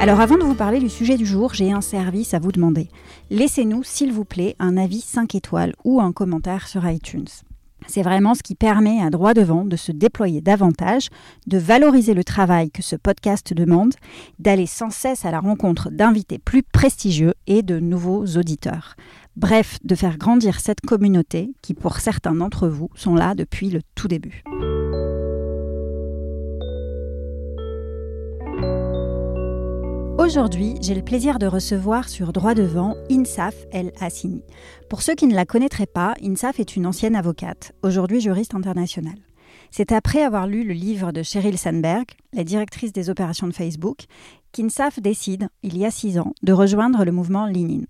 Alors avant de vous parler du sujet du jour, j'ai un service à vous demander. Laissez-nous, s'il vous plaît, un avis 5 étoiles ou un commentaire sur iTunes. C'est vraiment ce qui permet à droit devant de se déployer davantage, de valoriser le travail que ce podcast demande, d'aller sans cesse à la rencontre d'invités plus prestigieux et de nouveaux auditeurs. Bref, de faire grandir cette communauté qui, pour certains d'entre vous, sont là depuis le tout début. Aujourd'hui, j'ai le plaisir de recevoir sur Droit Devant Insaf El Hassini. Pour ceux qui ne la connaîtraient pas, Insaf est une ancienne avocate, aujourd'hui juriste internationale. C'est après avoir lu le livre de Sheryl Sandberg, la directrice des opérations de Facebook, qu'Insaf décide, il y a six ans, de rejoindre le mouvement Lean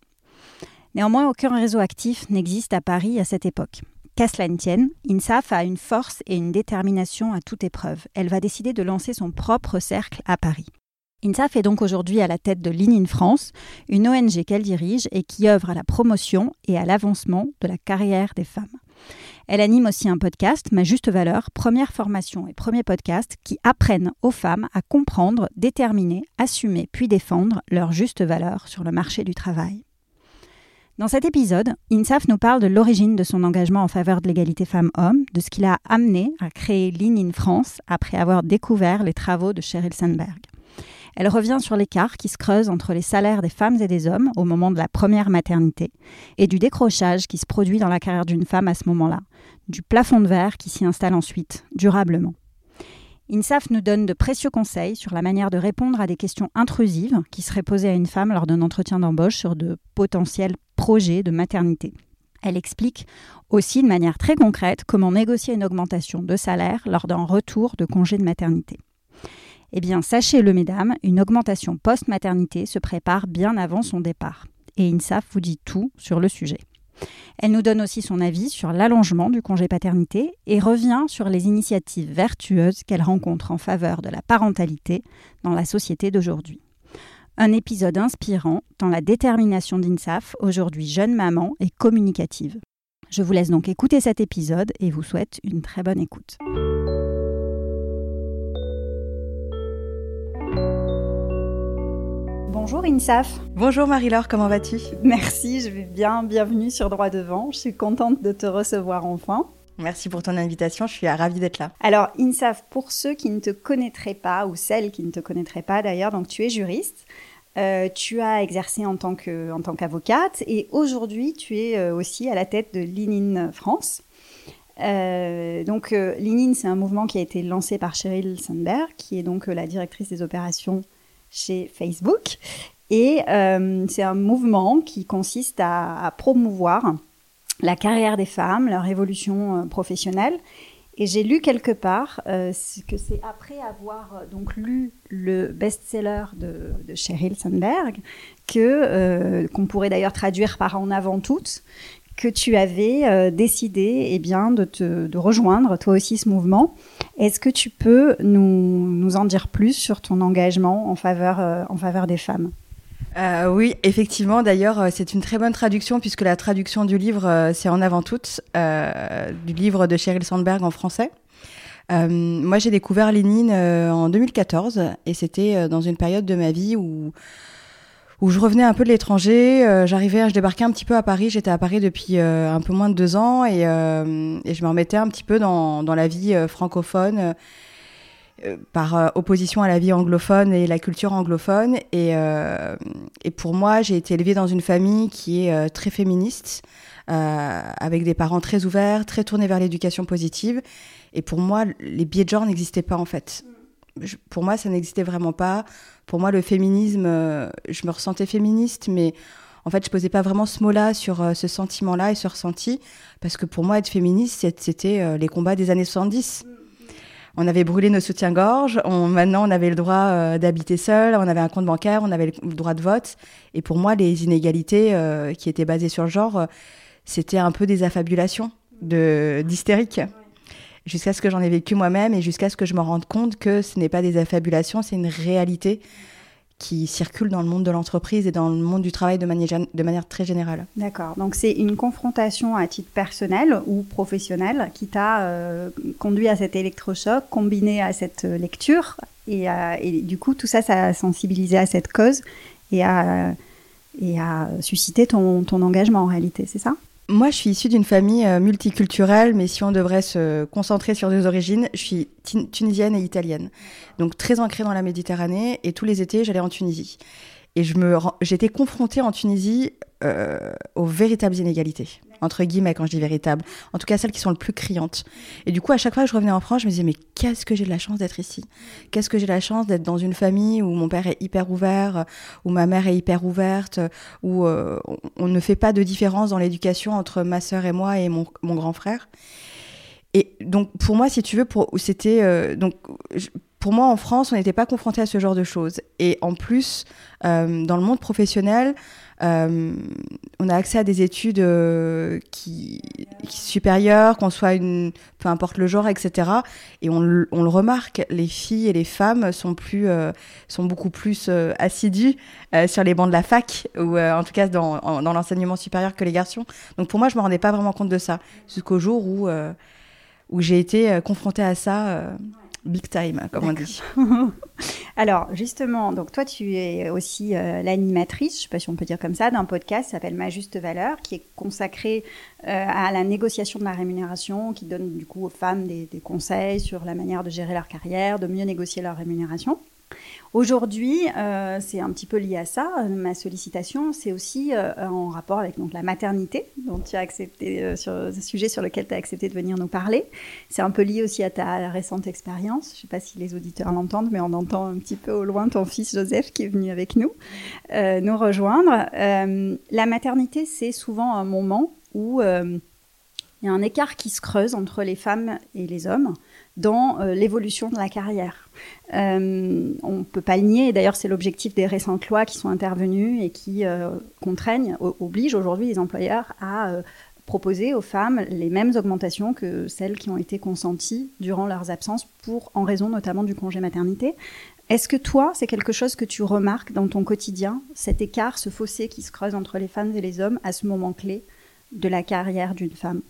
Néanmoins, aucun réseau actif n'existe à Paris à cette époque. Qu'à cela ne tienne, INSAF a une force et une détermination à toute épreuve. Elle va décider de lancer son propre cercle à Paris. INSAF est donc aujourd'hui à la tête de Lean in France, une ONG qu'elle dirige et qui œuvre à la promotion et à l'avancement de la carrière des femmes. Elle anime aussi un podcast, Ma Juste Valeur, première formation et premier podcast qui apprennent aux femmes à comprendre, déterminer, assumer puis défendre leur juste valeur sur le marché du travail. Dans cet épisode, INSAF nous parle de l'origine de son engagement en faveur de l'égalité femmes-hommes, de ce qui l'a amené à créer Lean in France après avoir découvert les travaux de Sheryl Sandberg. Elle revient sur l'écart qui se creuse entre les salaires des femmes et des hommes au moment de la première maternité et du décrochage qui se produit dans la carrière d'une femme à ce moment-là, du plafond de verre qui s'y installe ensuite, durablement. INSAF nous donne de précieux conseils sur la manière de répondre à des questions intrusives qui seraient posées à une femme lors d'un entretien d'embauche sur de potentiels projets de maternité. Elle explique aussi de manière très concrète comment négocier une augmentation de salaire lors d'un retour de congé de maternité. Eh bien, sachez-le, mesdames, une augmentation post-maternité se prépare bien avant son départ. Et INSAF vous dit tout sur le sujet. Elle nous donne aussi son avis sur l'allongement du congé paternité et revient sur les initiatives vertueuses qu'elle rencontre en faveur de la parentalité dans la société d'aujourd'hui. Un épisode inspirant dans la détermination d'INSAF, aujourd'hui jeune maman et communicative. Je vous laisse donc écouter cet épisode et vous souhaite une très bonne écoute. Bonjour INSAF. Bonjour Marie-Laure, comment vas-tu? Merci, je vais bien. Bienvenue sur Droit Devant. Je suis contente de te recevoir enfin. Merci pour ton invitation, je suis ravie d'être là. Alors INSAF, pour ceux qui ne te connaîtraient pas, ou celles qui ne te connaîtraient pas d'ailleurs, donc tu es juriste. Euh, tu as exercé en tant qu'avocate et aujourd'hui tu es euh, aussi à la tête de Linin France. Euh, donc euh, c'est un mouvement qui a été lancé par Sheryl Sandberg, qui est donc la directrice des opérations chez Facebook. Et euh, c'est un mouvement qui consiste à, promouvoir la carrière des femmes, leur évolution euh, professionnelle. Et j'ai lu quelque part euh, que c'est après avoir donc lu le best-seller de, Sheryl Sandberg que qu'on pourrait d'ailleurs traduire par en avant toutes que tu avais décidé eh bien, de, te, rejoindre toi aussi ce mouvement est-ce que tu peux nous, en dire plus sur ton engagement en faveur, euh, en faveur des femmes? Euh, oui, effectivement. D'ailleurs, euh, c'est une très bonne traduction puisque la traduction du livre, c'est en avant toute du livre de Sheryl Sandberg en français. moi, j'ai découvert Lénine en 2014 et c'était dans une période de ma vie où où je revenais un peu de l'étranger. Euh, j'arrivais, je débarquais un petit peu à Paris. J'étais à Paris depuis euh, un peu moins de deux ans et, euh, et, je me remettais un petit peu dans, dans la vie francophone par opposition à la vie anglophone et la culture anglophone. Et, et pour moi, j'ai été élevée dans une famille qui est très féministe, avec des parents très ouverts, très tournés vers l'éducation positive. Et pour moi, les biais de genre n'existaient pas en fait pour moi, ça n'existait vraiment pas. Pour moi, le féminisme, euh, je me ressentais féministe, mais en fait, je posais pas vraiment ce mot-là sur euh, ce sentiment-là et ce ressenti, parce que pour moi, être féministe, c'était euh, les combats des années 70. on avait brûlé nos soutiens-gorge. maintenant, on avait le droit d'habiter seul, on avait un compte bancaire, on avait le droit de vote. Et pour moi, les inégalités qui étaient basées sur le genre, c'était un peu des affabulations de d'hystérique. Jusqu'à ce que j'en ai vécu moi-même et jusqu'à ce que je me rende compte que ce n'est pas des affabulations, c'est une réalité qui circule dans le monde de l'entreprise et dans le monde du travail de manière, de manière très générale. D'accord. Donc c'est une confrontation à titre personnel ou professionnel qui t'a euh, conduit à cet électrochoc combiné à cette lecture et, et, du coup tout ça, ça a sensibilisé à cette cause et a, et ton, ton engagement en réalité, c'est ça? Moi, je suis issue d'une famille euh, multiculturelle, mais si on devrait se concentrer sur deux origines, je suis tunisienne et italienne. Donc très ancrée dans la Méditerranée, et tous les étés, j'allais en Tunisie. Et j'étais confrontée en Tunisie euh, aux véritables inégalités, entre guillemets quand je dis véritables, en tout cas celles qui sont le plus criantes. Et du coup, à chaque fois que je revenais en France, je me disais, mais qu'est-ce que j'ai de la chance d'être ici? Qu'est-ce que j'ai de la chance d'être dans une famille où mon père est hyper ouvert, où ma mère est hyper ouverte, où euh, on ne fait pas de différence dans l'éducation entre ma sœur et moi et mon, grand frère? Et donc, pour moi, si tu veux, pour, c'était. Euh, donc, pour moi, en France, on n'était pas confronté à ce genre de choses. Et en plus, euh, dans le monde professionnel, euh, on a accès à des études euh, qui, qui, supérieures, qu'on soit une, peu importe le genre, etc. Et on, on, le remarque, les filles et les femmes sont plus, euh, sont beaucoup plus euh, assidues sur les bancs de la fac ou en tout cas dans, dans l'enseignement supérieur que les garçons. Donc pour moi, je me rendais pas vraiment compte de ça jusqu'au jour où où j'ai été confrontée à ça big time, comme on dit. Alors, justement, donc toi, tu es aussi euh, l'animatrice, je ne sais pas si on peut dire comme ça, d'un podcast qui s'appelle Ma Juste Valeur, qui est consacré euh, à la négociation de la rémunération, qui donne du coup aux femmes des, des conseils sur la manière de gérer leur carrière, de mieux négocier leur rémunération. Aujourd'hui, euh, c'est un petit peu lié à ça. Ma sollicitation, c'est aussi euh, en rapport avec donc, la maternité, dont tu as accepté, euh, ce sujet sur lequel tu as accepté de venir nous parler. C'est un peu lié aussi à ta récente expérience. Je ne sais pas si les auditeurs l'entendent, mais on entend un petit peu au loin ton fils Joseph qui est venu avec nous, nous rejoindre. la maternité, c'est souvent un moment où il y a un écart qui se creuse entre les femmes et les hommes dans l'évolution de la carrière. Euh, on ne peut pas le nier, d'ailleurs c'est l'objectif des récentes lois qui sont intervenues et qui euh, contraignent, obligent aujourd'hui les employeurs à euh, proposer aux femmes les mêmes augmentations que celles qui ont été consenties durant leurs absences pour, en raison notamment du congé maternité. Est-ce que toi, c'est quelque chose que tu remarques dans ton quotidien, cet écart, ce fossé qui se creuse entre les femmes et les hommes à ce moment clé de la carrière d'une femme?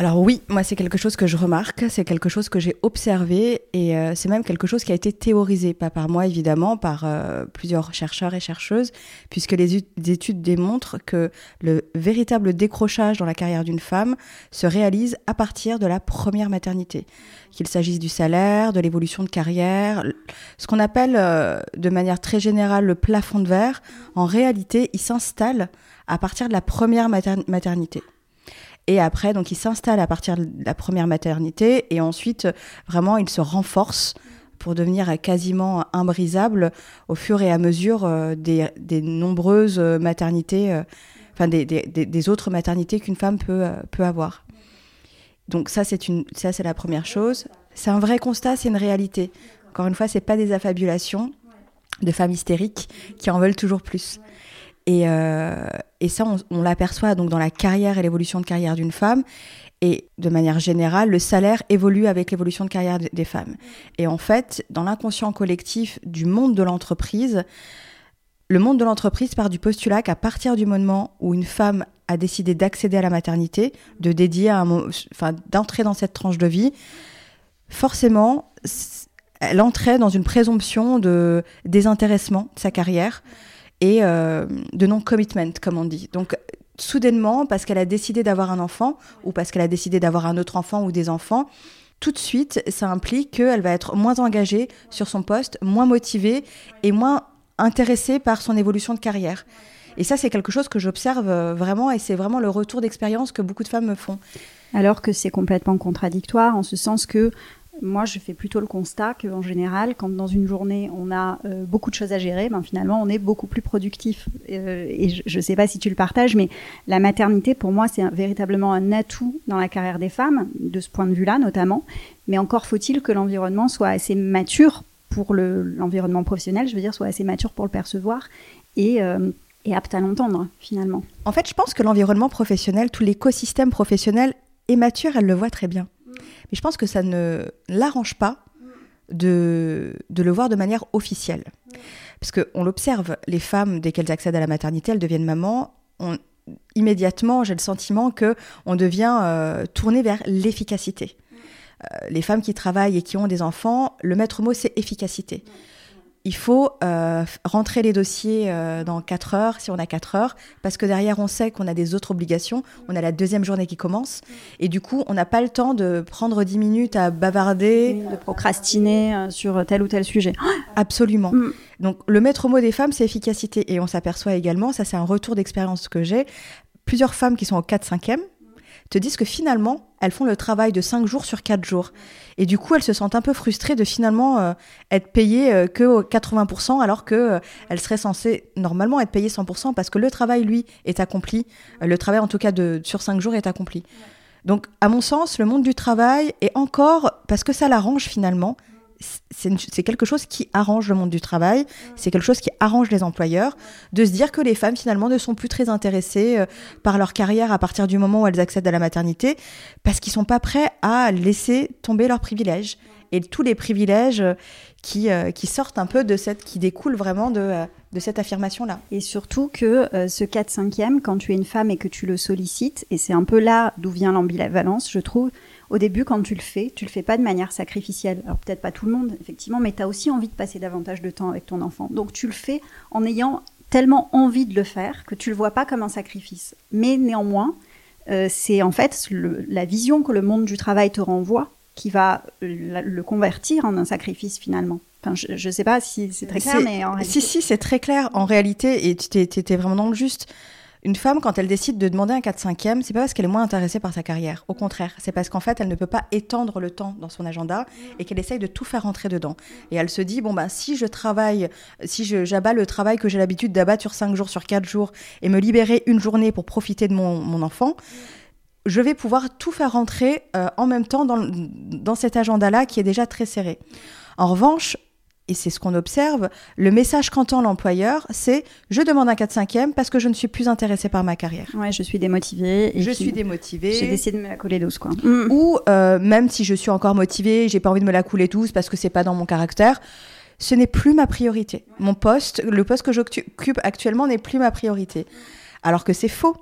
Alors oui, moi c'est quelque chose que je remarque, c'est quelque chose que j'ai observé et euh, c'est même quelque chose qui a été théorisé, pas par moi évidemment, par euh, plusieurs chercheurs et chercheuses, puisque les études démontrent que le véritable décrochage dans la carrière d'une femme se réalise à partir de la première maternité, qu'il s'agisse du salaire, de l'évolution de carrière, ce qu'on appelle euh, de manière très générale le plafond de verre, en réalité il s'installe à partir de la première maternité. Et après, donc, il s'installe à partir de la première maternité et ensuite, vraiment, il se renforce pour devenir quasiment imbrisable au fur et à mesure euh, des, nombreuses maternités, euh, enfin des, autres maternités qu'une femme peut, euh, peut avoir. Donc ça, c'est une, ça, c'est la première chose. C'est un vrai constat, c'est une réalité. Encore une fois, c'est pas des affabulations de femmes hystériques qui en veulent toujours plus. Et, et ça, on, l'aperçoit donc dans la carrière et l'évolution de carrière d'une femme. Et de manière générale, le salaire évolue avec l'évolution de carrière des femmes. Et en fait, dans l'inconscient collectif du monde de l'entreprise, le monde de l'entreprise part du postulat qu'à partir du moment où une femme a décidé d'accéder à la maternité, de dédier enfin, d'entrer dans cette tranche de vie, forcément, elle entrait dans une présomption de désintéressement de sa carrière et euh, de non-commitment, comme on dit. Donc, soudainement, parce qu'elle a décidé d'avoir un enfant, ou parce qu'elle a décidé d'avoir un autre enfant ou des enfants, tout de suite, ça implique qu'elle va être moins engagée sur son poste, moins motivée et moins intéressée par son évolution de carrière. Et ça, c'est quelque chose que j'observe euh, vraiment, et c'est vraiment le retour d'expérience que beaucoup de femmes me font. Alors que c'est complètement contradictoire, en ce sens que moi, je fais plutôt le constat qu'en général, quand dans une journée, on a euh, beaucoup de choses à gérer, ben, finalement, on est beaucoup plus productif. Euh, et je ne sais pas si tu le partages, mais la maternité, pour moi, c'est véritablement un atout dans la carrière des femmes, de ce point de vue-là notamment. Mais encore faut-il que l'environnement soit assez mature pour l'environnement professionnel, je veux dire, soit assez mature pour le percevoir euh, et apte à l'entendre, finalement. En fait, je pense que l'environnement professionnel, tout l'écosystème professionnel est mature, elle le voit très bien. Mais je pense que ça ne l'arrange pas de, le voir de manière officielle. Parce qu'on l'observe, les femmes, dès qu'elles accèdent à la maternité, elles deviennent mamans. Immédiatement, j'ai le sentiment que on devient euh, tourné vers l'efficacité. Euh, les femmes qui travaillent et qui ont des enfants, le maître mot, c'est efficacité il faut euh, rentrer les dossiers euh, dans 4 heures, si on a 4 heures, parce que derrière, on sait qu'on a des autres obligations. On a la deuxième journée qui commence. Et du coup, on n'a pas le temps de prendre 10 minutes à bavarder. De procrastiner euh, sur tel ou tel sujet. Absolument. Mm. Donc, le maître mot des femmes, c'est efficacité. Et on s'aperçoit également, ça c'est un retour d'expérience que j'ai, plusieurs femmes qui sont au 4-5e te disent que finalement, elles font le travail de 5 jours sur 4 jours. Et du coup, elles se sentent un peu frustrées de finalement euh, être payées euh, que 80%, alors qu'elles euh, seraient censées normalement être payées 100%, parce que le travail, lui, est accompli. le travail, en tout cas, de, sur 5 jours, est accompli. Donc, à mon sens, le monde du travail est encore, parce que ça l'arrange finalement, c'est quelque chose qui arrange le monde du travail, c'est quelque chose qui arrange les employeurs, de se dire que les femmes finalement ne sont plus très intéressées euh, par leur carrière à partir du moment où elles accèdent à la maternité, parce qu'ils sont pas prêts à laisser tomber leurs privilèges et tous les privilèges euh, qui, euh, qui sortent un peu de cette, qui découlent vraiment de, de cette affirmation-là. Et surtout que ce 4-5e, quand tu es une femme et que tu le sollicites, et c'est un peu là d'où vient l'ambivalence, je trouve, au début, quand tu le fais, tu le fais pas de manière sacrificielle. Alors peut-être pas tout le monde, effectivement, mais tu as aussi envie de passer davantage de temps avec ton enfant. Donc tu le fais en ayant tellement envie de le faire que tu le vois pas comme un sacrifice. Mais néanmoins, euh, c'est en fait la vision que le monde du travail te renvoie qui va le, convertir en un sacrifice finalement. Enfin, je ne sais pas si c'est très clair, mais en réalité... Si, si, c'est très clair en réalité, et tu étais vraiment dans le juste. Une femme, quand elle décide de demander un 4-5e, c'est pas parce qu'elle est moins intéressée par sa carrière. Au contraire, c'est parce qu'en fait, elle ne peut pas étendre le temps dans son agenda et qu'elle essaye de tout faire rentrer dedans. Et elle se dit, bon, bah, si je travaille, si j'abats le travail que j'ai l'habitude d'abattre sur 5 jours, sur 4 jours, et me libérer une journée pour profiter de mon, enfant, je vais pouvoir tout faire rentrer euh, en même temps dans, dans cet agenda-là qui est déjà très serré. En revanche, et c'est ce qu'on observe, le message qu'entend l'employeur, c'est je demande un 4-5e parce que je ne suis plus intéressée par ma carrière. Ouais, je suis démotivée. je suis démotivée. J'ai décidé de me la couler douce, quoi. Mm. Ou euh, même si je suis encore motivée, j'ai pas envie de me la couler douce parce que c'est pas dans mon caractère. Ce n'est plus ma priorité. Mon poste, le poste que j'occupe actuellement n'est plus ma priorité. Alors que c'est faux.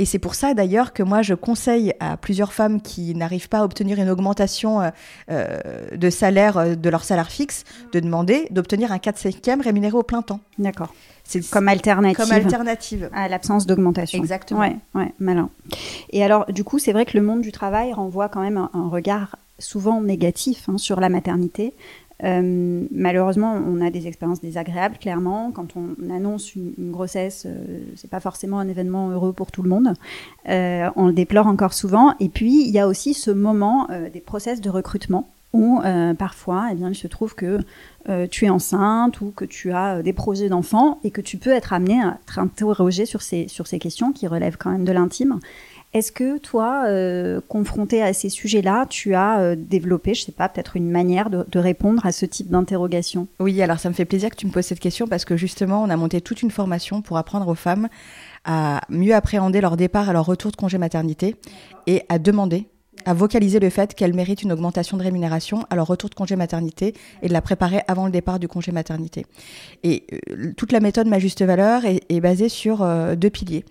Et c'est pour ça d'ailleurs que moi je conseille à plusieurs femmes qui n'arrivent pas à obtenir une augmentation euh, euh, de salaire euh, de leur salaire fixe de demander d'obtenir un 4 5 rémunéré au plein temps. D'accord. C'est comme alternative. Comme alternative. À l'absence d'augmentation. Exactement. Ouais, ouais, malin. Et alors, du coup, c'est vrai que le monde du travail renvoie quand même un, regard souvent négatif hein, sur la maternité. Euh, malheureusement, on a des expériences désagréables, clairement. Quand on annonce une, grossesse, euh, c'est pas forcément un événement heureux pour tout le monde. Euh, on le déplore encore souvent. Et puis, il y a aussi ce moment des process de recrutement où parfois, eh bien, il se trouve que tu es enceinte ou que tu as des projets d'enfants et que tu peux être amené à être interrogé sur ces, sur ces questions qui relèvent quand même de l'intime. Est-ce que toi, euh, confronté à ces sujets-là, tu as euh, développé, je sais pas, peut-être une manière de, répondre à ce type d'interrogation? Oui, alors ça me fait plaisir que tu me poses cette question parce que justement, on a monté toute une formation pour apprendre aux femmes à mieux appréhender leur départ et leur retour de congé maternité et à demander à vocaliser le fait qu'elles méritent une augmentation de rémunération à leur retour de congé maternité et de la préparer avant le départ du congé maternité. Et euh, toute la méthode Ma Juste Valeur est, basée sur deux piliers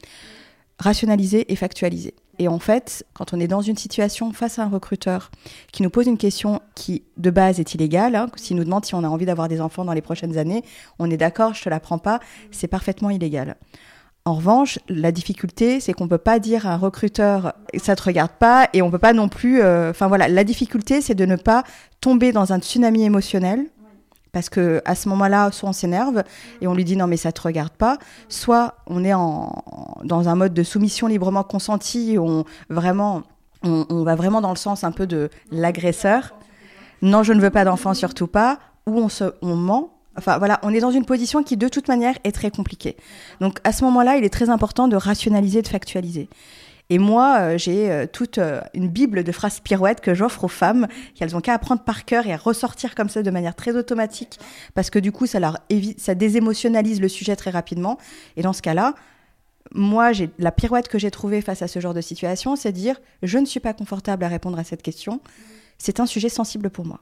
rationaliser et factualiser. Et en fait, quand on est dans une situation face à un recruteur qui nous pose une question qui, de base, est illégale, hein, s'il nous demande si on a envie d'avoir des enfants dans les prochaines années, on est d'accord, je te la prends pas, c'est parfaitement illégal. En revanche, la difficulté, c'est qu'on peut pas dire à un recruteur ça te regarde pas et on peut pas non plus. Euh, enfin voilà, la difficulté, c'est de ne pas tomber dans un tsunami émotionnel parce que à ce moment-là, soit on s'énerve et on lui dit non mais ça te regarde pas, soit on est en, dans un mode de soumission librement consentie, on vraiment on, va vraiment dans le sens un peu de l'agresseur. non, je ne veux pas d'enfant, surtout pas, ou on, se, on ment. Enfin voilà, on est dans une position qui de toute manière est très compliquée. Donc à ce moment-là, il est très important de rationaliser, de factualiser. Et moi, euh, j'ai euh, toute euh, une bible de phrases pirouettes que j'offre aux femmes, qu'elles ont qu'à apprendre par cœur et à ressortir comme ça de manière très automatique, parce que du coup, ça leur ça désémotionnalise le sujet très rapidement. Et dans ce cas-là, moi, la pirouette que j'ai trouvée face à ce genre de situation, c'est de dire je ne suis pas confortable à répondre à cette question. C'est un sujet sensible pour moi.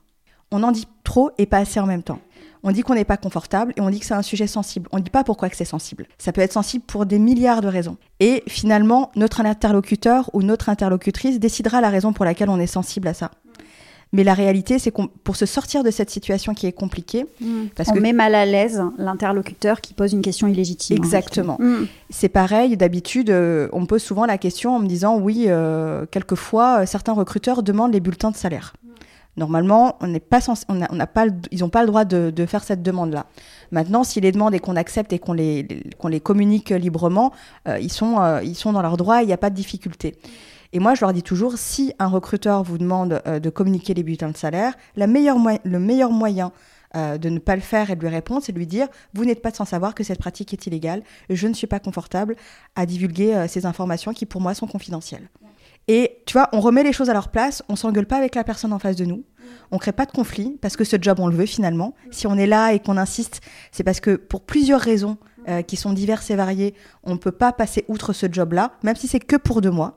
On en dit trop et pas assez en même temps. On dit qu'on n'est pas confortable et on dit que c'est un sujet sensible. On ne dit pas pourquoi que c'est sensible. Ça peut être sensible pour des milliards de raisons. Et finalement, notre interlocuteur ou notre interlocutrice décidera la raison pour laquelle on est sensible à ça. Mais la réalité, c'est qu'on pour se sortir de cette situation qui est compliquée, mmh. parce on que met mal à l'aise l'interlocuteur qui pose une question illégitime. Exactement. Mmh. C'est pareil. D'habitude, euh, on me pose souvent la question en me disant oui, euh, quelquefois, euh, certains recruteurs demandent les bulletins de salaire. Normalement, on n'est pas on n'a pas, ils n'ont pas le droit de, de faire cette demande-là. Maintenant, s'ils les demandent et qu'on accepte et qu'on les, qu'on les communique librement, euh, ils, sont, euh, ils sont dans leurs droits, il n'y a pas de difficulté. Et moi, je leur dis toujours, si un recruteur vous demande euh, de communiquer les bulletins de salaire, la meilleure le meilleur moyen de ne pas le faire et de lui répondre, c'est de lui dire, vous n'êtes pas sans savoir que cette pratique est illégale, je ne suis pas confortable à divulguer ces informations qui, pour moi, sont confidentielles. Et tu vois, on remet les choses à leur place, on s'engueule pas avec la personne en face de nous, on crée pas de conflit parce que ce job on le veut finalement. Si on est là et qu'on insiste, c'est parce que pour plusieurs raisons euh, qui sont diverses et variées, on ne peut pas passer outre ce job-là, même si c'est que pour deux mois.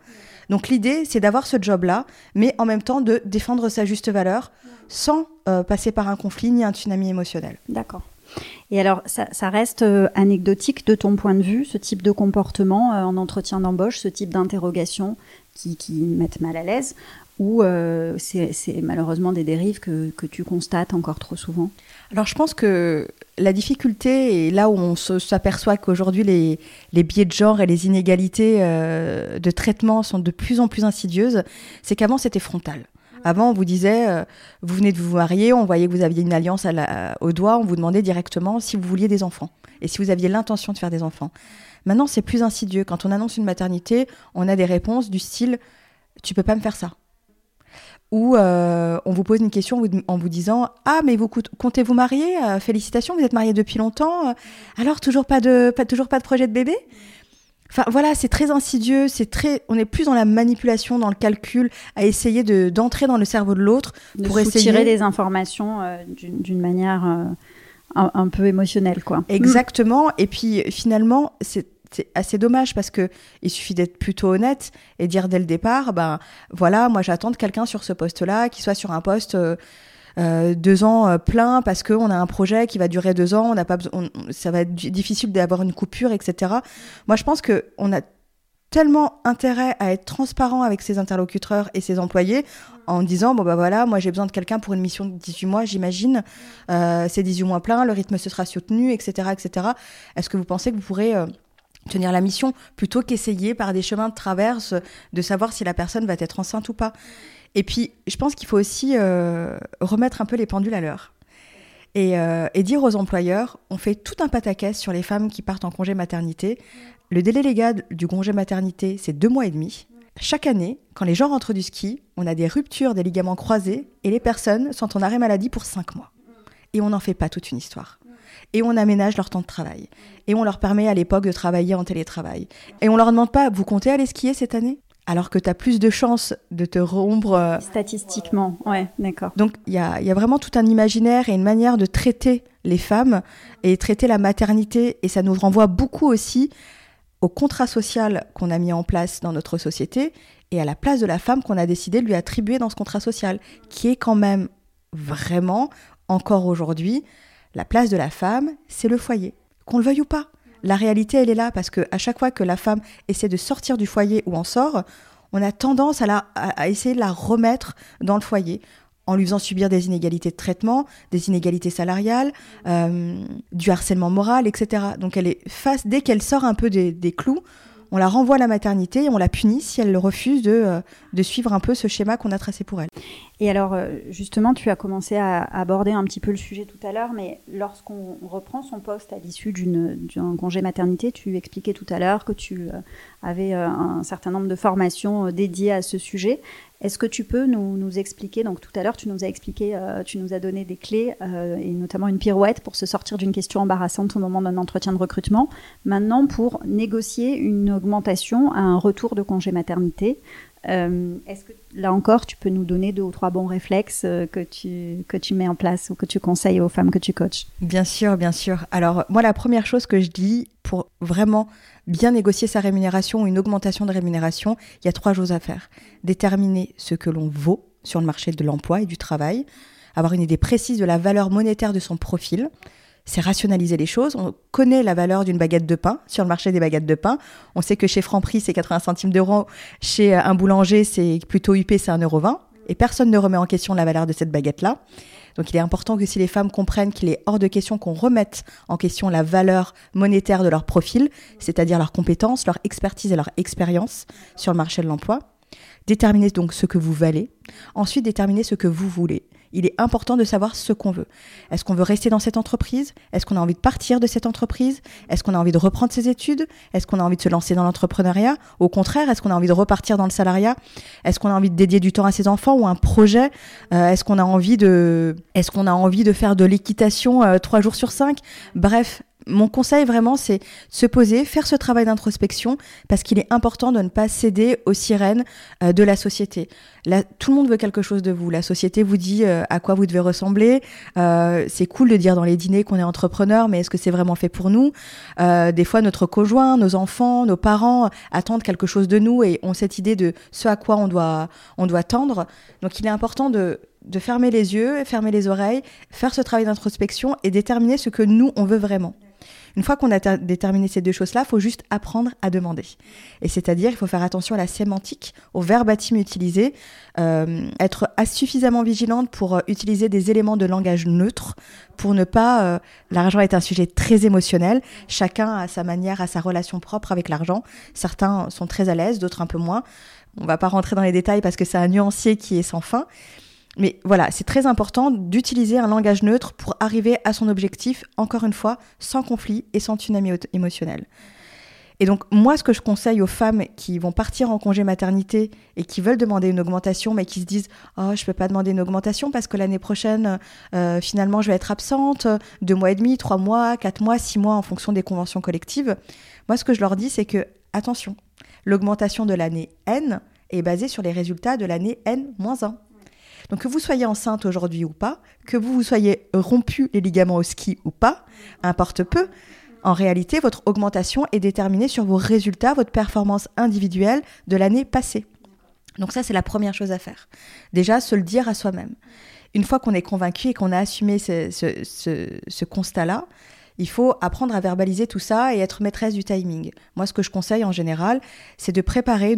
Donc l'idée, c'est d'avoir ce job-là, mais en même temps de défendre sa juste valeur sans euh, passer par un conflit ni un tsunami émotionnel. D'accord. Et alors, ça, reste euh, anecdotique de ton point de vue, ce type de comportement en entretien d'embauche, ce type d'interrogation qui, mettent mal à l'aise ou euh, c'est malheureusement des dérives que, tu constates encore trop souvent? Alors je pense que la difficulté, et là où on s'aperçoit qu'aujourd'hui les, les, biais de genre et les inégalités euh, de traitement sont de plus en plus insidieuses, c'est qu'avant c'était frontal. Avant, on vous disait, euh, vous venez de vous marier, on voyait que vous aviez une alliance au doigt, on vous demandait directement si vous vouliez des enfants et si vous aviez l'intention de faire des enfants. Maintenant, c'est plus insidieux. Quand on annonce une maternité, on a des réponses du style Tu peux pas me faire ça. Ou euh, on vous pose une question en vous disant Ah, mais vous comptez vous marier? Euh, Félicitations, vous êtes marié depuis longtemps. alors, toujours pas de, pas, toujours pas de projet de bébé? Enfin voilà, c'est très insidieux, c'est très, on est plus dans la manipulation, dans le calcul, à essayer de d'entrer dans le cerveau de l'autre pour essayer tirer des informations euh, d'une manière un, peu émotionnelle, quoi. Exactement. Et puis finalement, c'est assez dommage parce que il suffit d'être plutôt honnête et dire dès le départ, ben voilà, moi j'attends quelqu'un sur ce poste-là, qui soit sur un poste euh, euh deux ans euh, plein parce qu'on a un projet qui va durer deux ans, on n'a pas ça va être difficile d'avoir une coupure, etc. Moi je pense que on a tellement intérêt à être transparent avec ses interlocuteurs et ses employés en disant bon bah voilà moi j'ai besoin de quelqu'un pour une mission de 18 mois j'imagine. Euh, c'est 18 mois plein le rythme se sera soutenu etc etc est-ce que vous pensez que vous pourrez euh, tenir la mission plutôt qu'essayer par des chemins de traverse de savoir si la personne va être enceinte ou pas? Et puis je pense qu'il faut aussi euh, remettre un peu les pendules à l'heure et, et, dire aux employeurs, on fait tout un pataquès sur les femmes qui partent en congé maternité, le délai légal du congé maternité, c'est deux mois et demi. Chaque année, quand les gens rentrent du ski, on a des ruptures des ligaments croisés et les personnes sont en arrêt maladie pour cinq mois. Et on n'en fait pas toute une histoire. Et on aménage leur temps de travail. Et on leur permet à l'époque de travailler en télétravail. Et on leur demande pas, vous comptez aller skier cette année? Alors que tu as plus de chances de te rompre. Euh, Statistiquement, ouais, d'accord. Donc il y a, y a, vraiment tout un imaginaire et une manière de traiter les femmes et traiter la maternité. Et ça nous renvoie beaucoup aussi au contrat social qu'on a mis en place dans notre société et à la place de la femme qu'on a décidé de lui attribuer dans ce contrat social, qui est quand même vraiment, encore aujourd'hui, la place de la femme, c'est le foyer. Qu'on le veuille ou pas. La réalité, elle est là parce que à chaque fois que la femme essaie de sortir du foyer ou en sort, on a tendance à, la, essayer de la remettre dans le foyer en lui faisant subir des inégalités de traitement, des inégalités salariales, euh, du harcèlement moral, etc. Donc elle est face, dès qu'elle sort un peu des, clous, on la renvoie à la maternité et on la punit si elle refuse de, euh, de suivre un peu ce schéma qu'on a tracé pour elle. Et alors, euh, justement, tu as commencé à aborder un petit peu le sujet tout à l'heure, mais lorsqu'on reprend son poste à l'issue d'un congé maternité, tu expliquais tout à l'heure que tu euh, avais un certain nombre de formations dédiées à ce sujet. Est-ce que tu peux nous, expliquer, donc tout à l'heure tu nous as expliqué, tu nous as donné des clés et notamment une pirouette pour se sortir d'une question embarrassante au moment d'un entretien de recrutement. Maintenant, pour négocier une augmentation à un retour de congé maternité, euh, est-ce que là encore, tu peux nous donner deux ou trois bons réflexes euh, que tu, que tu mets en place ou que tu conseilles aux femmes que tu coaches? Bien sûr, bien sûr. Alors, moi, la première chose que je dis pour vraiment bien négocier sa rémunération ou une augmentation de rémunération, il y a trois choses à faire. Déterminer ce que l'on vaut sur le marché de l'emploi et du travail, avoir une idée précise de la valeur monétaire de son profil, c'est rationaliser les choses. On connaît la valeur d'une baguette de pain sur le marché des baguettes de pain. On sait que chez Franprix, c'est 80 centimes d'euros. Chez un boulanger, c'est plutôt UP, c'est 1,20 euro. Et personne ne remet en question la valeur de cette baguette-là. Donc il est important que si les femmes comprennent qu'il est hors de question qu'on remette en question la valeur monétaire de leur profil, c'est-à-dire leurs compétences, leur expertise et leur expérience sur le marché de l'emploi. Déterminez donc ce que vous valez. Ensuite, déterminez ce que vous voulez il est important de savoir ce qu'on veut. Est-ce qu'on veut rester dans cette entreprise? Est-ce qu'on a envie de partir de cette entreprise? Est-ce qu'on a envie de reprendre ses études? Est-ce qu'on a envie de se lancer dans l'entrepreneuriat? Au contraire, est-ce qu'on a envie de repartir dans le salariat? Est-ce qu'on a envie de dédier du temps à ses enfants ou un projet? Euh, Est-ce qu'on a envie de faire de l'équitation euh, trois jours sur cinq? Bref, mon conseil vraiment, c'est se poser, faire ce travail d'introspection, parce qu'il est important de ne pas céder aux sirènes euh, de la société. tout le monde veut quelque chose de vous. La société vous dit euh, à quoi vous devez ressembler. Euh, c'est cool de dire dans les dîners qu'on est entrepreneur, mais est-ce que c'est vraiment fait pour nous? Des fois, notre conjoint, nos enfants, nos parents attendent quelque chose de nous et ont cette idée de ce à quoi on doit, on doit tendre. Donc, il est important de de fermer les yeux, fermer les oreilles, faire ce travail d'introspection et déterminer ce que nous, on veut vraiment. Une fois qu'on a déterminé ces deux choses-là, il faut juste apprendre à demander. Et c'est-à-dire, il faut faire attention à la sémantique, au verbatim utilisé, euh, être suffisamment vigilante pour euh, utiliser des éléments de langage neutre, pour ne pas... Euh, l'argent est un sujet très émotionnel. Chacun a sa manière, a sa relation propre avec l'argent. Certains sont très à l'aise, d'autres un peu moins. On va pas rentrer dans les détails parce que c'est un nuancier qui est sans fin. Mais voilà, c'est très important d'utiliser un langage neutre pour arriver à son objectif, encore une fois, sans conflit et sans tsunami émotionnel. Et donc, moi, ce que je conseille aux femmes qui vont partir en congé maternité et qui veulent demander une augmentation, mais qui se disent Oh, je ne peux pas demander une augmentation parce que l'année prochaine, euh, finalement, je vais être absente deux mois et demi, trois mois, quatre mois, six mois en fonction des conventions collectives. Moi, ce que je leur dis, c'est que, attention, l'augmentation de l'année N est basée sur les résultats de l'année N-1. Donc que vous soyez enceinte aujourd'hui ou pas, que vous vous soyez rompu les ligaments au ski ou pas, importe peu. En réalité, votre augmentation est déterminée sur vos résultats, votre performance individuelle de l'année passée. Donc ça, c'est la première chose à faire. Déjà, se le dire à soi-même. Une fois qu'on est convaincu et qu'on a assumé ce, constat-là, il faut apprendre à verbaliser tout ça et être maîtresse du timing. Moi, ce que je conseille en général, c'est de préparer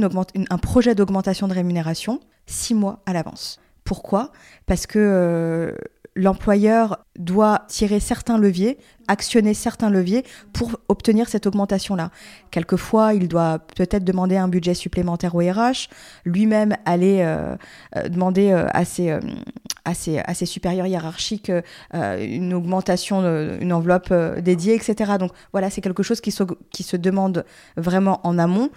un projet d'augmentation de rémunération six mois à l'avance. Pourquoi Parce que euh, l'employeur doit tirer certains leviers, actionner certains leviers pour obtenir cette augmentation-là. Quelquefois, il doit peut-être demander un budget supplémentaire au RH, lui-même aller euh, euh, demander à ses, supérieurs hiérarchiques une augmentation, une enveloppe dédiée, etc. Donc voilà, c'est quelque chose qui se, qui se demande vraiment en amont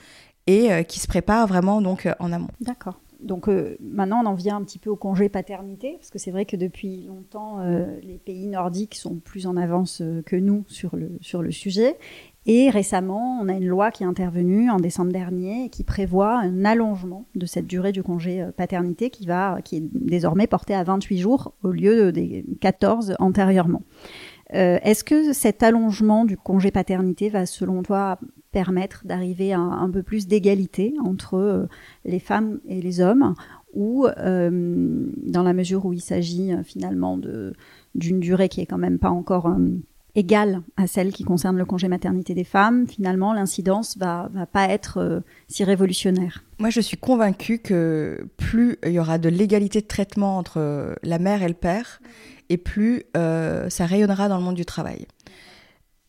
et qui se prépare vraiment donc en amont. D'accord donc euh, maintenant, on en vient un petit peu au congé paternité, parce que c'est vrai que depuis longtemps, euh, les pays nordiques sont plus en avance euh, que nous sur le, sujet. Et récemment, on a une loi qui est intervenue en décembre dernier et qui prévoit un allongement de cette durée du congé paternité qui, va, qui est désormais porté à 28 jours au lieu des 14 antérieurement. Est-ce que cet allongement du congé paternité va, selon toi, permettre d'arriver à un, peu plus d'égalité entre euh, les femmes et les hommes, ou euh, dans la mesure où il s'agit euh, finalement d'une durée qui est quand même pas encore égale à celle qui concerne le congé maternité des femmes, finalement l'incidence va, va pas être si révolutionnaire? Moi, je suis convaincue que plus il y aura de l'égalité de traitement entre la mère et le père, et plus ça rayonnera dans le monde du travail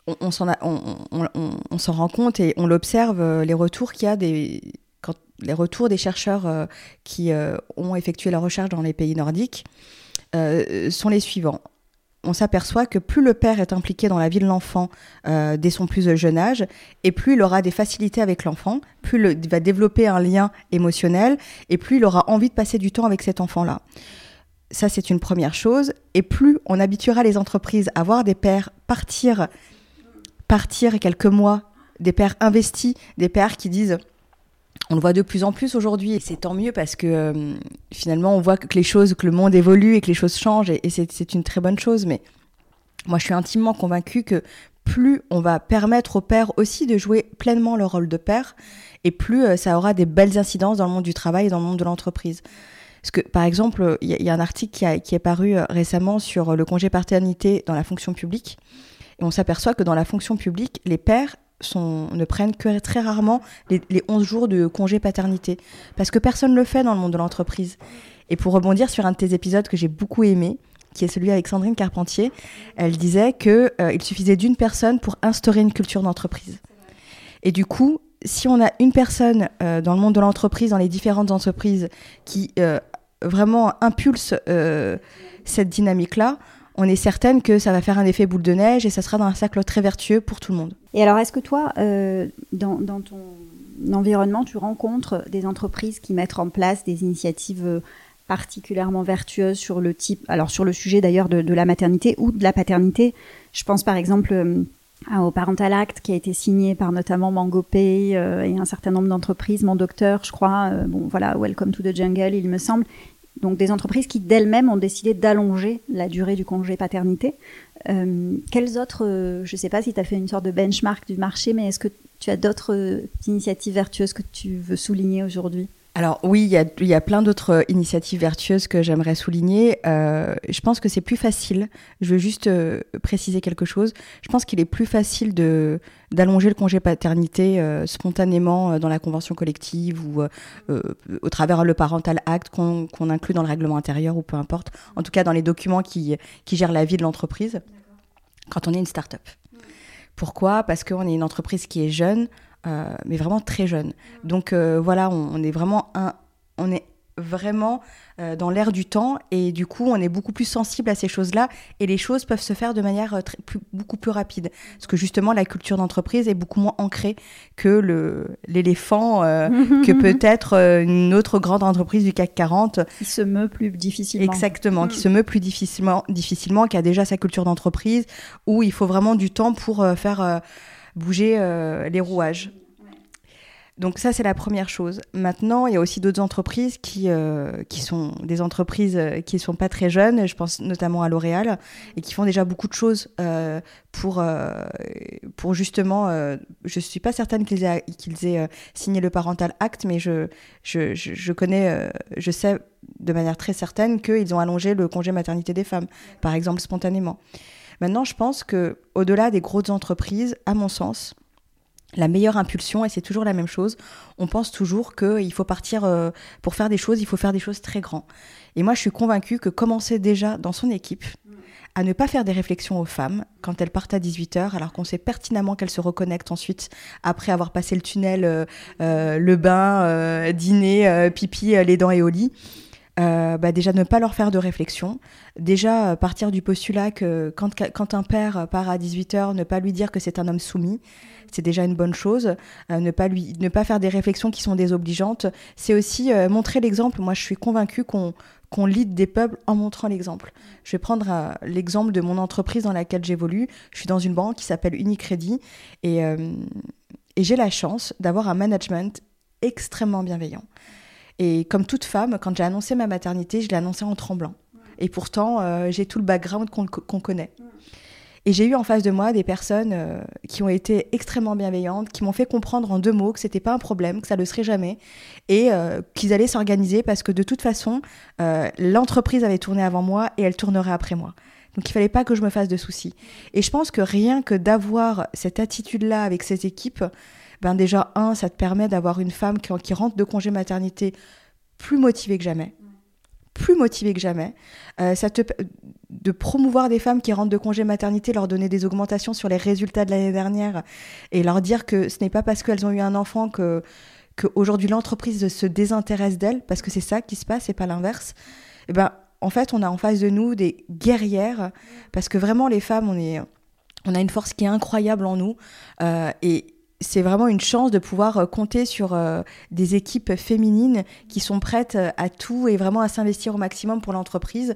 on, s'en rend compte et on l'observe, euh, les retours qu'il y a des, quand les retours des chercheurs qui ont effectué la recherche dans les pays nordiques sont les suivants on s'aperçoit que plus le père est impliqué dans la vie de l'enfant euh, dès son plus jeune âge, et plus il aura des facilités avec l'enfant, plus il va développer un lien émotionnel, et plus il aura envie de passer du temps avec cet enfant-là. Ça, c'est une première chose. Et plus on habituera les entreprises à voir des pères partir, partir quelques mois, des pères investis, des pères qui disent on le voit de plus en plus aujourd'hui et c'est tant mieux parce que euh, finalement on voit que les choses, que le monde évolue et que les choses changent et, c'est une très bonne chose. Mais moi je suis intimement convaincue que plus on va permettre aux pères aussi de jouer pleinement leur rôle de père et plus euh, ça aura des belles incidences dans le monde du travail et dans le monde de l'entreprise. Parce que, par exemple, il y, a un article qui, est paru euh, récemment sur le congé paternité dans la fonction publique. Et on s'aperçoit que dans la fonction publique, les pères ne prennent que très rarement les, 11 jours de congé paternité. Parce que personne ne le fait dans le monde de l'entreprise. Et pour rebondir sur un de tes épisodes que j'ai beaucoup aimé, qui est celui avec Sandrine Carpentier, elle disait qu'il euh, suffisait d'une personne pour instaurer une culture d'entreprise. Et du coup, si on a une personne euh, dans le monde de l'entreprise, dans les différentes entreprises, qui euh, vraiment impulse cette dynamique-là, on est certaine que ça va faire un effet boule de neige et ça sera dans un cercle très vertueux pour tout le monde. Et alors, est-ce que toi, euh, dans, ton environnement, tu rencontres des entreprises qui mettent en place des initiatives euh, particulièrement vertueuses sur le type, alors sur le sujet d'ailleurs de, la maternité ou de la paternité? Je pense par exemple euh, au Parental Act qui a été signé par notamment MangoPay et un certain nombre d'entreprises, Mon Docteur, je crois, bon voilà, Welcome to the Jungle, il me semble, donc des entreprises qui d'elles-mêmes ont décidé d'allonger la durée du congé paternité. Euh, quelles autres, euh, je ne sais pas si tu as fait une sorte de benchmark du marché, mais est-ce que tu as d'autres euh, initiatives vertueuses que tu veux souligner aujourd'hui? Alors oui, il y a, y a, plein d'autres euh, initiatives vertueuses que j'aimerais souligner. Euh, je pense que c'est plus facile. Je veux juste euh, préciser quelque chose. Je pense qu'il est plus facile de d'allonger le congé paternité euh, spontanément dans la convention collective ou au travers le parental act qu'on inclut dans le règlement intérieur ou peu importe. En tout cas, dans les documents qui qui gèrent la vie de l'entreprise. Quand on est une start-up. Pourquoi? Parce qu'on est une entreprise qui est jeune, euh, mais vraiment très jeune. Donc euh, voilà, on, est vraiment un, on est vraiment euh, dans l'air du temps et du coup on est beaucoup plus sensible à ces choses-là et les choses peuvent se faire de manière beaucoup plus rapide parce que justement la culture d'entreprise est beaucoup moins ancrée que le l'éléphant que peut-être une autre grande entreprise du CAC 40 qui se meut plus difficilement exactement qui mm. se meut plus difficilement difficilement qui a déjà sa culture d'entreprise où il faut vraiment du temps pour faire bouger euh, les rouages. Donc ça, c'est la première chose. Maintenant, il y a aussi d'autres entreprises qui, euh, qui sont des entreprises euh, qui ne sont pas très jeunes, je pense notamment à L'Oréal, et qui font déjà beaucoup de choses pour, pour justement... je ne suis pas certaine qu'ils aient, qu'ils aient signé le Parental Act, mais je, je, je, connais, je sais de manière très certaine qu'ils ont allongé le congé maternité des femmes, par exemple, spontanément. Maintenant, je pense que au-delà des grosses entreprises, à mon sens, la meilleure impulsion, et c'est toujours la même chose, on pense toujours qu'il faut partir euh, pour faire des choses, il faut faire des choses très grands. Et moi, je suis convaincue que commencer déjà dans son équipe à ne pas faire des réflexions aux femmes quand elles partent à 18h, alors qu'on sait pertinemment qu'elles se reconnectent ensuite après avoir passé le tunnel, euh, euh, le bain, dîner, pipi, les dents et au lit. Euh, bah déjà ne pas leur faire de réflexion, déjà euh, partir du postulat que quand, un père part à 18h, ne pas lui dire que c'est un homme soumis, c'est déjà une bonne chose, euh, ne, pas lui, ne pas faire des réflexions qui sont désobligeantes, c'est aussi montrer l'exemple. Moi je suis convaincue qu'on qu'on lead des peuples en montrant l'exemple. Je vais prendre l'exemple de mon entreprise dans laquelle j'évolue. Je suis dans une banque qui s'appelle Unicredit et j'ai la chance d'avoir un management extrêmement bienveillant. Et comme toute femme, quand j'ai annoncé ma maternité, je l'ai annoncé en tremblant. Et pourtant, euh, j'ai tout le background qu'on connaît. Et j'ai eu en face de moi des personnes euh, qui ont été extrêmement bienveillantes, qui m'ont fait comprendre en deux mots que c'était pas un problème, que ça le serait jamais, et euh, qu'ils allaient s'organiser parce que de toute façon, l'entreprise avait tourné avant moi et elle tournerait après moi. Donc il fallait pas que je me fasse de soucis. Et je pense que rien que d'avoir cette attitude-là avec ces équipes, ben déjà, un, ça te permet d'avoir une femme qui, rentre de congé maternité plus motivée que jamais. Plus motivée que jamais. Euh, ça te, de promouvoir des femmes qui rentrent de congé maternité, leur donner des augmentations sur les résultats de l'année dernière et leur dire que ce n'est pas parce qu'elles ont eu un enfant que qu'aujourd'hui l'entreprise se désintéresse d'elle, parce que c'est ça qui se passe et pas l'inverse, et eh ben, en fait, on a en face de nous des guerrières, parce que vraiment, les femmes, on, est, on a une force qui est incroyable en nous. Euh, et c'est vraiment une chance de pouvoir euh, compter sur euh, des équipes féminines qui sont prêtes à tout et vraiment à s'investir au maximum pour l'entreprise.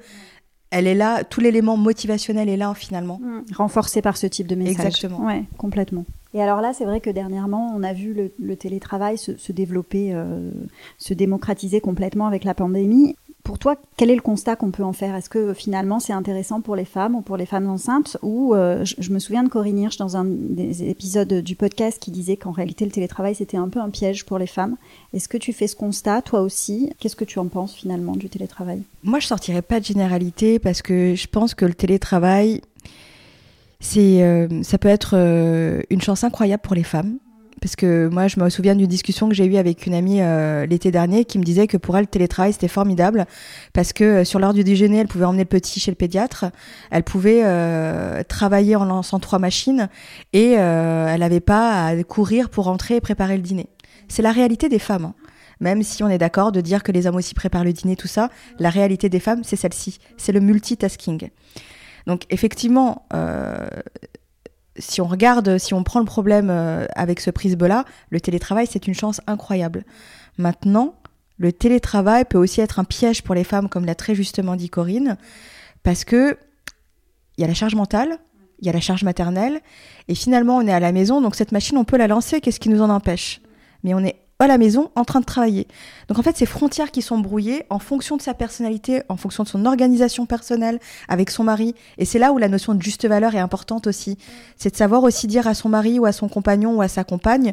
Elle est là, tout l'élément motivationnel est là finalement. Mmh. Renforcé par ce type de message. Exactement. Ouais, complètement. Et alors là, c'est vrai que dernièrement, on a vu le, télétravail se, développer, se démocratiser complètement avec la pandémie. Pour toi, quel est le constat qu'on peut en faire? Est-ce que finalement c'est intéressant pour les femmes ou pour les femmes enceintes? Ou euh, je, me souviens de Corinne Hirsch dans un des épisodes du podcast qui disait qu'en réalité le télétravail c'était un peu un piège pour les femmes. Est-ce que tu fais ce constat toi aussi? Qu'est-ce que tu en penses finalement du télétravail? Moi je sortirais pas de généralité parce que je pense que le télétravail c'est euh, ça peut être euh, une chance incroyable pour les femmes parce que moi, je me souviens d'une discussion que j'ai eue avec une amie euh, l'été dernier qui me disait que pour elle, le télétravail, c'était formidable parce que euh, sur l'heure du déjeuner, elle pouvait emmener le petit chez le pédiatre, elle pouvait euh, travailler en lançant trois machines et elle n'avait pas à courir pour rentrer et préparer le dîner. C'est la réalité des femmes. Hein. Même si on est d'accord de dire que les hommes aussi préparent le dîner, tout ça, la réalité des femmes, c'est celle-ci. C'est le multitasking. Donc effectivement, si on regarde, si on prend le problème euh, avec ce prisme-là, le télétravail, c'est une chance incroyable. Maintenant, le télétravail peut aussi être un piège pour les femmes, comme l'a très justement dit Corinne, parce que il y a la charge mentale, il y a la charge maternelle, et finalement, on est à la maison, donc cette machine, on peut la lancer, qu'est-ce qui nous en empêche? Mais on est à la maison en train de travailler. Donc en fait, ces frontières qui sont brouillées en fonction de sa personnalité, en fonction de son organisation personnelle avec son mari. Et c'est là où la notion de juste valeur est importante aussi. C'est de savoir aussi dire à son mari ou à son compagnon ou à sa compagne,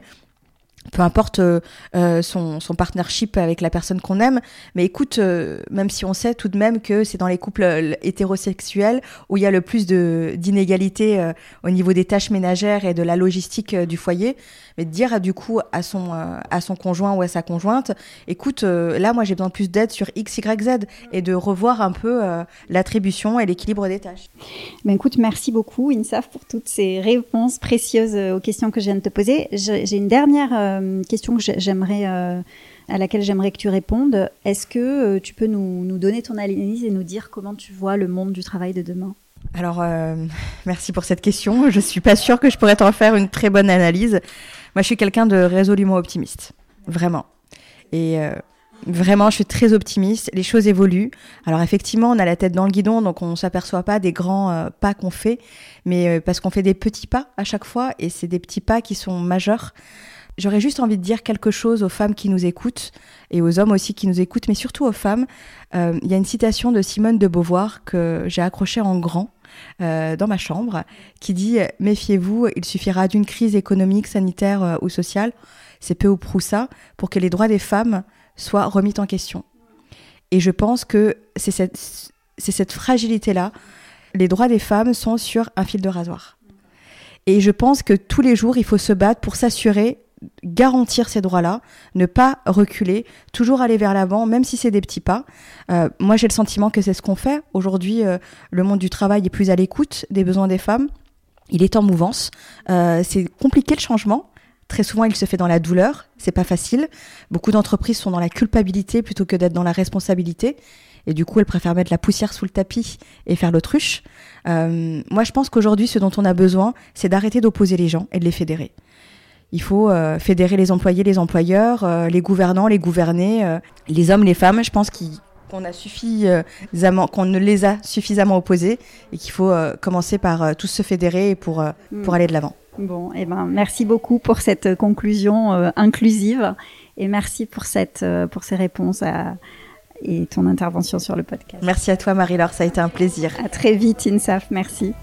peu importe euh, euh, son, partnership avec la personne qu'on aime, mais écoute, euh, même si on sait tout de même que c'est dans les couples hétérosexuels où il y a le plus d'inégalités au niveau des tâches ménagères et de la logistique du foyer, mais de dire du coup à son à son conjoint ou à sa conjointe, écoute, là moi j'ai besoin de plus d'aide sur X, Y, Z et de revoir un peu l'attribution et l'équilibre des tâches. Ben écoute, merci beaucoup Insaf pour toutes ces réponses précieuses aux questions que je viens de te poser. J'ai une dernière euh, question que j'aimerais, euh, à laquelle j'aimerais que tu répondes. Est-ce que euh, tu peux nous, donner ton analyse et nous dire comment tu vois le monde du travail de demain? Alors, merci pour cette question. Je suis pas sûre que je pourrais t'en faire une très bonne analyse. Moi, je suis quelqu'un de résolument optimiste, vraiment. Et vraiment, je suis très optimiste. Les choses évoluent. Alors, effectivement, on a la tête dans le guidon, donc on s'aperçoit pas des grands pas qu'on fait, mais parce qu'on fait des petits pas à chaque fois, et c'est des petits pas qui sont majeurs. J'aurais juste envie de dire quelque chose aux femmes qui nous écoutent et aux hommes aussi qui nous écoutent, mais surtout aux femmes. Euh, il y a une citation de Simone de Beauvoir que j'ai accrochée en grand euh, dans ma chambre qui dit Méfiez-vous, il suffira d'une crise économique, sanitaire euh, ou sociale, c'est peu ou prou ça, pour que les droits des femmes soient remis en question. Et je pense que c'est cette, cette fragilité-là. Les droits des femmes sont sur un fil de rasoir. Et je pense que tous les jours, il faut se battre pour s'assurer garantir ces droits-là, ne pas reculer, toujours aller vers l'avant, même si c'est des petits pas. Euh, moi, j'ai le sentiment que c'est ce qu'on fait. Aujourd'hui, euh, le monde du travail est plus à l'écoute des besoins des femmes. Il est en mouvance. Euh, c'est compliqué le changement. Très souvent, il se fait dans la douleur. C'est pas facile. Beaucoup d'entreprises sont dans la culpabilité plutôt que d'être dans la responsabilité. Et du coup, elles préfèrent mettre la poussière sous le tapis et faire l'autruche. moi, je pense qu'aujourd'hui, ce dont on a besoin, c'est d'arrêter d'opposer les gens et de les fédérer. Il faut euh, fédérer les employés, les employeurs, euh, les gouvernants, les gouvernés, euh, les hommes, les femmes. Je pense qu'on a suffisamment, qu'on ne les a suffisamment opposés et qu'il faut commencer par tous se fédérer pour, hmm. pour aller de l'avant. Bon, et eh ben, merci beaucoup pour cette conclusion inclusive et merci pour, cette, pour ces réponses et ton intervention sur le podcast. Merci à toi Marie-Laure, ça a été un plaisir. À très vite Insaf, merci.